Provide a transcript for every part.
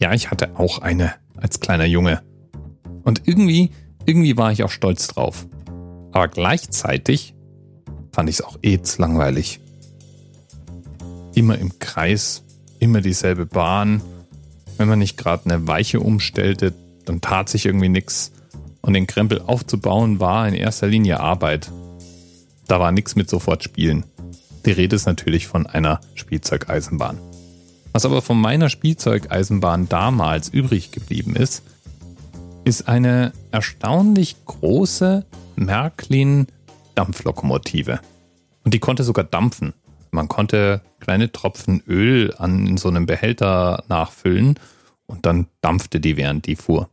Ja, ich hatte auch eine als kleiner Junge. Und irgendwie, irgendwie war ich auch stolz drauf. Aber gleichzeitig fand ich es auch eh langweilig. Immer im Kreis, immer dieselbe Bahn. Wenn man nicht gerade eine Weiche umstellte, dann tat sich irgendwie nichts. Und den Krempel aufzubauen war in erster Linie Arbeit. Da war nichts mit sofort spielen. Die Rede ist natürlich von einer Spielzeugeisenbahn. Was aber von meiner Spielzeugeisenbahn damals übrig geblieben ist, ist eine erstaunlich große Märklin Dampflokomotive. Und die konnte sogar dampfen. Man konnte kleine Tropfen Öl an so einem Behälter nachfüllen und dann dampfte die, während die fuhr.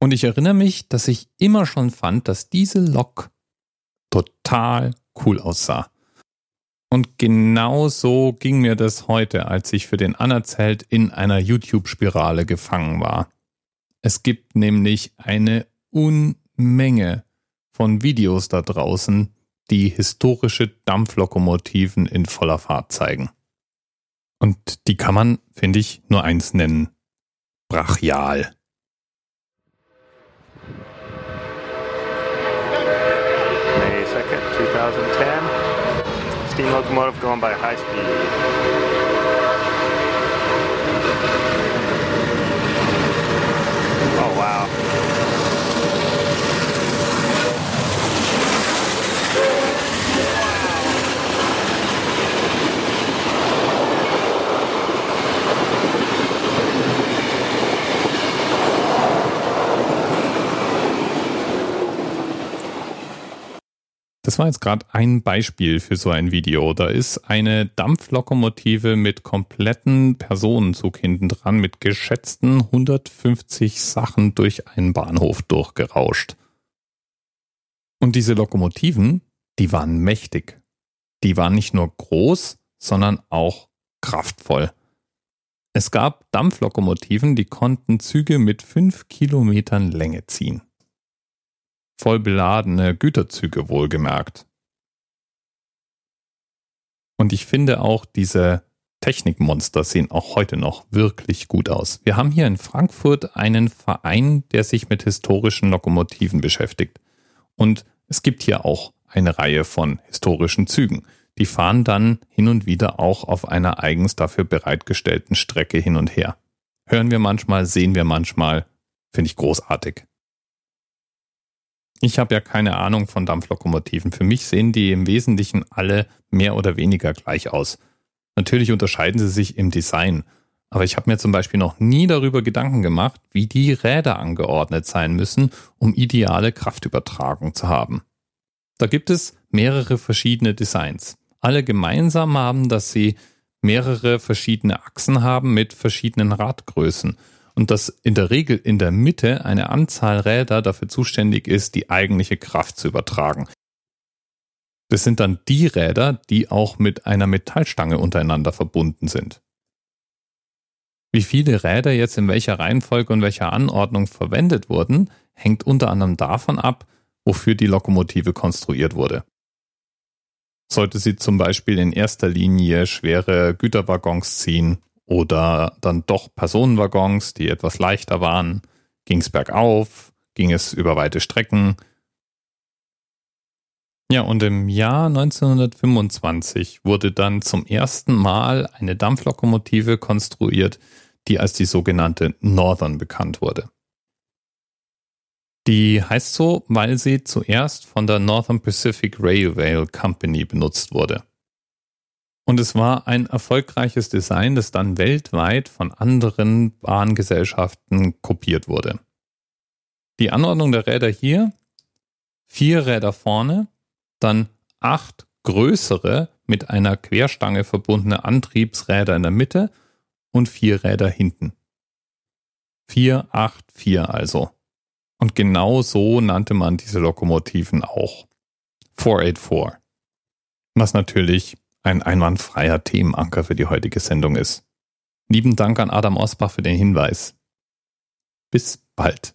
Und ich erinnere mich, dass ich immer schon fand, dass diese Lok total cool aussah. Und genau so ging mir das heute, als ich für den Anerzählt in einer YouTube-Spirale gefangen war. Es gibt nämlich eine Unmenge von Videos da draußen, die historische Dampflokomotiven in voller Fahrt zeigen. Und die kann man, finde ich, nur eins nennen. Brachial. May 2nd, 2010. Steam locomotive going by high speed. Oh wow. Das war jetzt gerade ein Beispiel für so ein Video. Da ist eine Dampflokomotive mit kompletten Personenzug hinten dran mit geschätzten 150 Sachen durch einen Bahnhof durchgerauscht. Und diese Lokomotiven, die waren mächtig. Die waren nicht nur groß, sondern auch kraftvoll. Es gab Dampflokomotiven, die konnten Züge mit 5 Kilometern Länge ziehen voll beladene Güterzüge wohlgemerkt. Und ich finde auch diese Technikmonster sehen auch heute noch wirklich gut aus. Wir haben hier in Frankfurt einen Verein, der sich mit historischen Lokomotiven beschäftigt. Und es gibt hier auch eine Reihe von historischen Zügen. Die fahren dann hin und wieder auch auf einer eigens dafür bereitgestellten Strecke hin und her. Hören wir manchmal, sehen wir manchmal, finde ich großartig. Ich habe ja keine Ahnung von Dampflokomotiven. Für mich sehen die im Wesentlichen alle mehr oder weniger gleich aus. Natürlich unterscheiden sie sich im Design, aber ich habe mir zum Beispiel noch nie darüber Gedanken gemacht, wie die Räder angeordnet sein müssen, um ideale Kraftübertragung zu haben. Da gibt es mehrere verschiedene Designs. Alle gemeinsam haben, dass sie mehrere verschiedene Achsen haben mit verschiedenen Radgrößen und dass in der Regel in der Mitte eine Anzahl Räder dafür zuständig ist, die eigentliche Kraft zu übertragen. Das sind dann die Räder, die auch mit einer Metallstange untereinander verbunden sind. Wie viele Räder jetzt in welcher Reihenfolge und welcher Anordnung verwendet wurden, hängt unter anderem davon ab, wofür die Lokomotive konstruiert wurde. Sollte sie zum Beispiel in erster Linie schwere Güterwaggons ziehen oder dann doch Personenwaggons, die etwas leichter waren. Ging es bergauf? Ging es über weite Strecken? Ja, und im Jahr 1925 wurde dann zum ersten Mal eine Dampflokomotive konstruiert, die als die sogenannte Northern bekannt wurde. Die heißt so, weil sie zuerst von der Northern Pacific Railway Company benutzt wurde. Und es war ein erfolgreiches Design, das dann weltweit von anderen Bahngesellschaften kopiert wurde. Die Anordnung der Räder hier, vier Räder vorne, dann acht größere mit einer Querstange verbundene Antriebsräder in der Mitte und vier Räder hinten. 4, 8, 4 also. Und genau so nannte man diese Lokomotiven auch. 484. Was natürlich ein einwandfreier Themenanker für die heutige Sendung ist. Lieben Dank an Adam Osbach für den Hinweis. Bis bald.